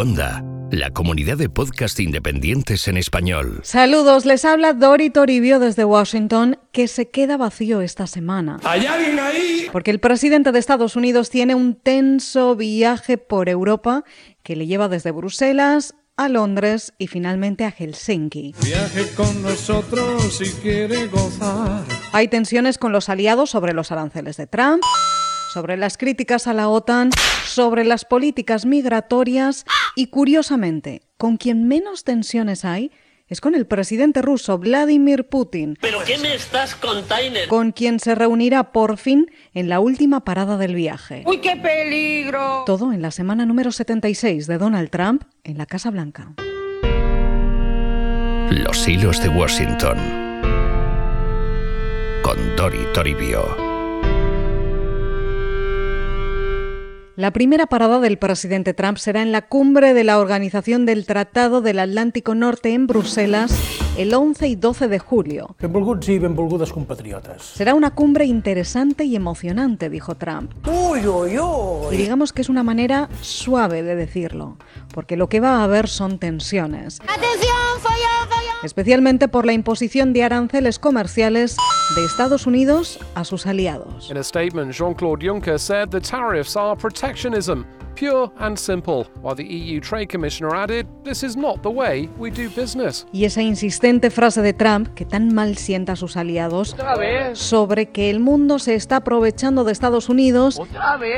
Onda, la comunidad de podcast independientes en español. Saludos, les habla Dori Toribio desde Washington, que se queda vacío esta semana. ¿Hay alguien ahí? Porque el presidente de Estados Unidos tiene un tenso viaje por Europa que le lleva desde Bruselas a Londres y finalmente a Helsinki. Viaje con nosotros si quiere gozar. Hay tensiones con los aliados sobre los aranceles de Trump, sobre las críticas a la OTAN, sobre las políticas migratorias y, curiosamente, con quien menos tensiones hay es con el presidente ruso Vladimir Putin, ¿Pero qué me estás container? con quien se reunirá por fin en la última parada del viaje. ¡Uy, qué peligro! Todo en la semana número 76 de Donald Trump en la Casa Blanca. Los hilos de Washington. Con Dori Toribio. La primera parada del presidente Trump será en la cumbre de la Organización del Tratado del Atlántico Norte en Bruselas el 11 y 12 de julio. Benvolguts i benvolgudes compatriotes. Será una cumbre interesante y emocionante, dijo Trump. Ui, ui, Y ui. digamos que es una manera suave de decirlo, porque lo que va a haber son tensiones, ¡Atención, falla! Especialmente por la imposición de aranceles comerciales de Estados Unidos a sus aliados. In a statement, Jean Claude Juncker said the tariffs are protectionism, pure and simple, while the EU Trade Commissioner added, This is not the way we do business. Y esa insistente frase de Trump, que tan mal sienta a sus aliados, sobre que el mundo se está aprovechando de Estados Unidos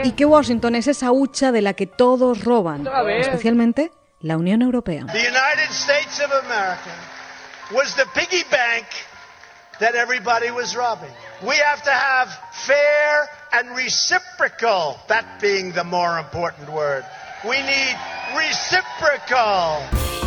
y que Washington es esa hucha de la que todos roban, especialmente la Unión Europea. The United States of America was the piggy bank that everybody was robbing. We have to have fair and reciprocal, that being the more important word. We need reciprocal.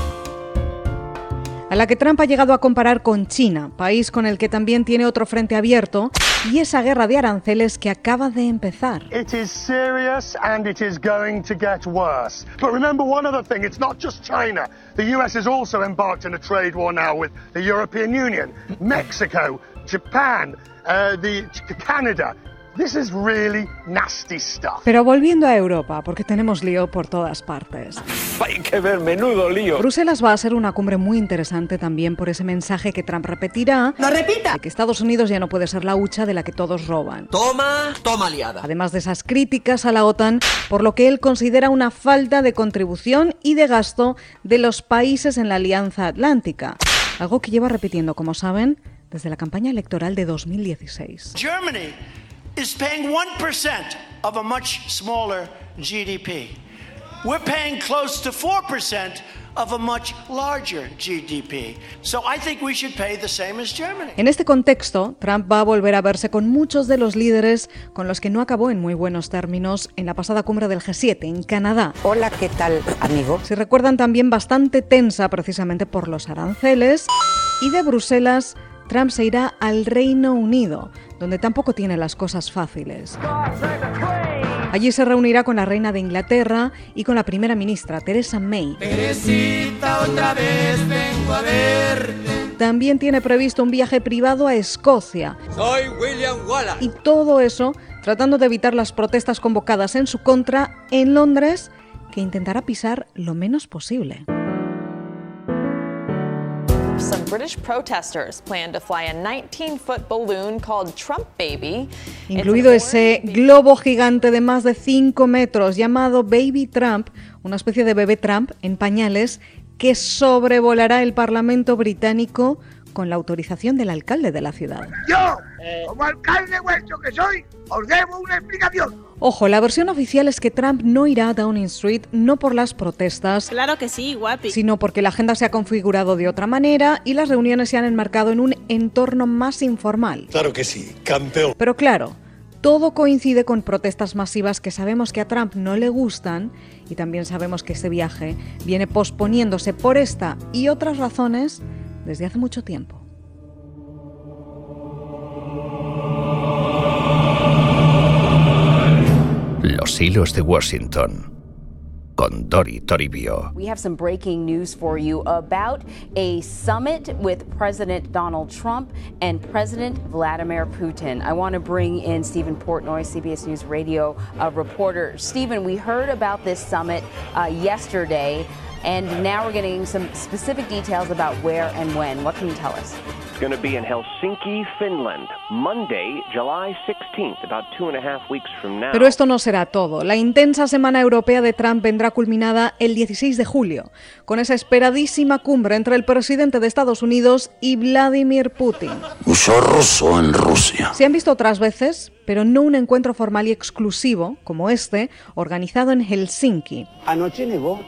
La que Trump ha llegado a comparar con China, país con el que también tiene otro frente abierto, y esa guerra de aranceles que acaba de empezar. It is serious and it is going to get worse. But remember one other thing it's not just China. The US is also embarked in a trade war now with the European Union, Mexico, Japan, uh, the, Canada. This is really nasty stuff. Pero volviendo a Europa, porque tenemos lío por todas partes. Hay que ver, menudo lío. Bruselas va a ser una cumbre muy interesante también por ese mensaje que Trump repetirá ¡Lo repita! de que Estados Unidos ya no puede ser la hucha de la que todos roban. Toma, toma liada. Además de esas críticas a la OTAN por lo que él considera una falta de contribución y de gasto de los países en la Alianza Atlántica, algo que lleva repitiendo, como saben, desde la campaña electoral de 2016. Germany is paying 1% of a much smaller GDP. We're paying close to 4% of a much larger GDP. So I think we should pay the same as Germany. En este contexto, Trump va a volver a verse con muchos de los líderes con los que no acabó en muy buenos términos en la pasada cumbre del G7 en Canadá. Hola, ¿qué tal, amigo? Si recuerdan también bastante tensa precisamente por los aranceles y de Bruselas Trump se irá al Reino Unido, donde tampoco tiene las cosas fáciles. Allí se reunirá con la reina de Inglaterra y con la primera ministra Theresa May. Teresita, otra vez vengo a verte. También tiene previsto un viaje privado a Escocia Soy William Wallace. y todo eso tratando de evitar las protestas convocadas en su contra en Londres, que intentará pisar lo menos posible. British protesters plan to fly a 19 foot balloon called Trump Baby. Incluido ese globo gigante de más de 5 metros llamado Baby Trump, una especie de bebé Trump en pañales que sobrevolará el Parlamento británico con la autorización del alcalde de la ciudad. Yo, como alcalde vuestro que soy, os debo una explicación. Ojo, la versión oficial es que Trump no irá a Downing Street no por las protestas, Claro que sí, guapi. sino porque la agenda se ha configurado de otra manera y las reuniones se han enmarcado en un entorno más informal. Claro que sí, campeón. Pero claro, todo coincide con protestas masivas que sabemos que a Trump no le gustan y también sabemos que ese viaje viene posponiéndose por esta y otras razones desde hace mucho tiempo. Los hilos de Washington. Con Toribio. We have some breaking news for you about a summit with President Donald Trump and President Vladimir Putin. I want to bring in Stephen Portnoy, CBS News Radio uh, reporter. Stephen, we heard about this summit uh, yesterday, and now we're getting some specific details about where and when. What can you tell us? It's going to be in Helsinki, Finland, Monday, July 16th, about two and a half weeks from now. Pero esto no será todo. La intensa semana europea de Trump vendrá culminada el 16 de julio, con esa esperadísima cumbre entre el presidente de Estados Unidos y Vladimir Putin. Ruso en Rusia. Se han visto otras veces, pero no un encuentro formal y exclusivo como este, organizado en Helsinki. Anoche nevó.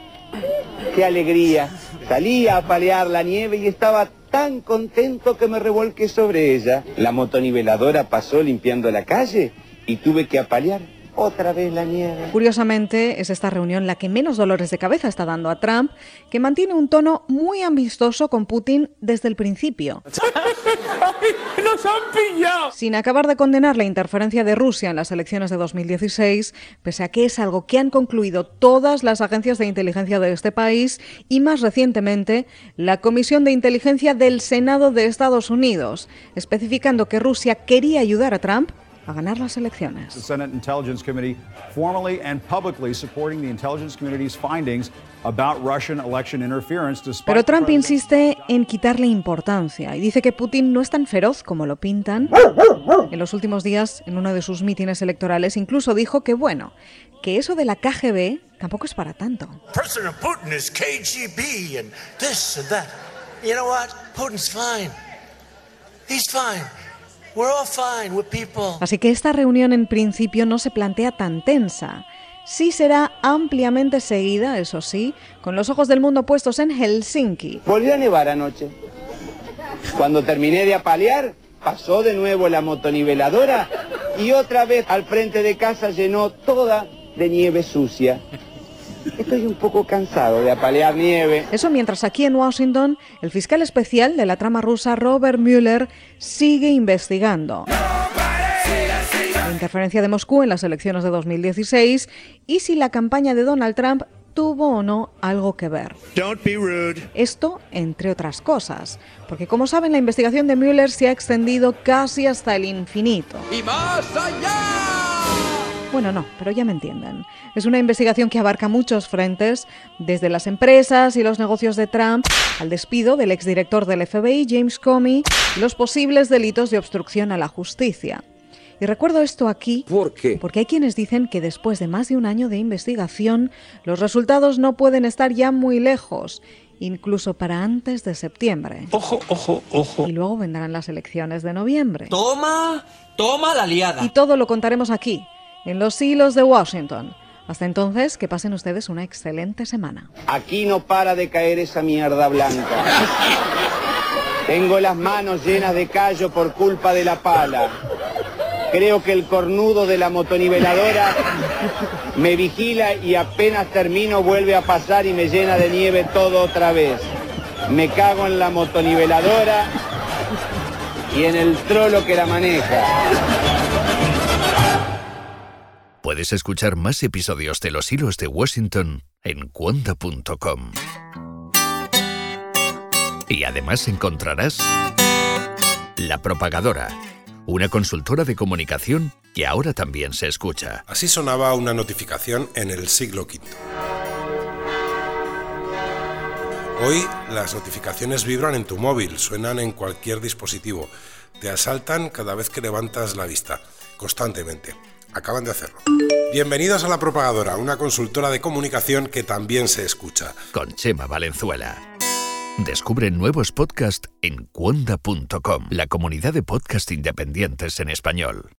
¡Qué alegría! Salía a palear la nieve y estaba tan contento que me revolqué sobre ella. La motoniveladora pasó limpiando la calle y tuve que apalear otra vez la nieve. Curiosamente, es esta reunión la que menos dolores de cabeza está dando a Trump, que mantiene un tono muy amistoso con Putin desde el principio. ¡Nos han pillado! Sin acabar de condenar la interferencia de Rusia en las elecciones de 2016, pese a que es algo que han concluido todas las agencias de inteligencia de este país y más recientemente la Comisión de Inteligencia del Senado de Estados Unidos, especificando que Rusia quería ayudar a Trump a ganar las elecciones. The Senate Intelligence Committee formally and publicly supporting the intelligence committee's findings about Russian election interference despite Pero Trump insiste en quitarle importancia y dice que Putin no es tan feroz como lo pintan. En los últimos días, en uno de sus mítines electorales, incluso dijo que, bueno, que eso de la KGB tampoco es para tanto. President Putin is KGB and this and that. You know what? Putin's fine. He's fine. Así que esta reunión en principio no se plantea tan tensa. Sí será ampliamente seguida, eso sí, con los ojos del mundo puestos en Helsinki. Volvió a nevar anoche. Cuando terminé de apalear, pasó de nuevo la motoniveladora y otra vez al frente de casa llenó toda de nieve sucia. Estoy un poco cansado de apalear nieve. Eso mientras aquí en Washington el fiscal especial de la trama rusa Robert Mueller sigue investigando la interferencia de Moscú en las elecciones de 2016 y si la campaña de Donald Trump tuvo o no algo que ver. Don't be rude. Esto, entre otras cosas, porque como saben, la investigación de Mueller se ha extendido casi hasta el infinito. ¡Y más allá! Bueno, no, pero ya me entienden. Es una investigación que abarca muchos frentes, desde las empresas y los negocios de Trump al despido del exdirector del FBI, James Comey, y los posibles delitos de obstrucción a la justicia. Y recuerdo esto aquí ¿Por qué? porque hay quienes dicen que después de más de un año de investigación, los resultados no pueden estar ya muy lejos, incluso para antes de septiembre. Ojo, ojo, ojo. Y luego vendrán las elecciones de noviembre. Toma, toma la liada. Y todo lo contaremos aquí, en los hilos de Washington. Hasta entonces, que pasen ustedes una excelente semana. Aquí no para de caer esa mierda blanca. Tengo las manos llenas de callo por culpa de la pala. Creo que el cornudo de la motoniveladora me vigila y apenas termino vuelve a pasar y me llena de nieve todo otra vez. Me cago en la motoniveladora y en el trolo que la maneja. Puedes escuchar más episodios de Los Hilos de Washington en cuonda.com. Y además encontrarás La Propagadora, una consultora de comunicación que ahora también se escucha. Así sonaba una notificación en el siglo V. Hoy las notificaciones vibran en tu móvil, suenan en cualquier dispositivo, te asaltan cada vez que levantas la vista, constantemente. Acaban de hacerlo. Bienvenidos a La Propagadora, una consultora de comunicación que también se escucha. Con Chema Valenzuela. Descubre nuevos podcasts en cuonda.com, la comunidad de podcast independientes en español.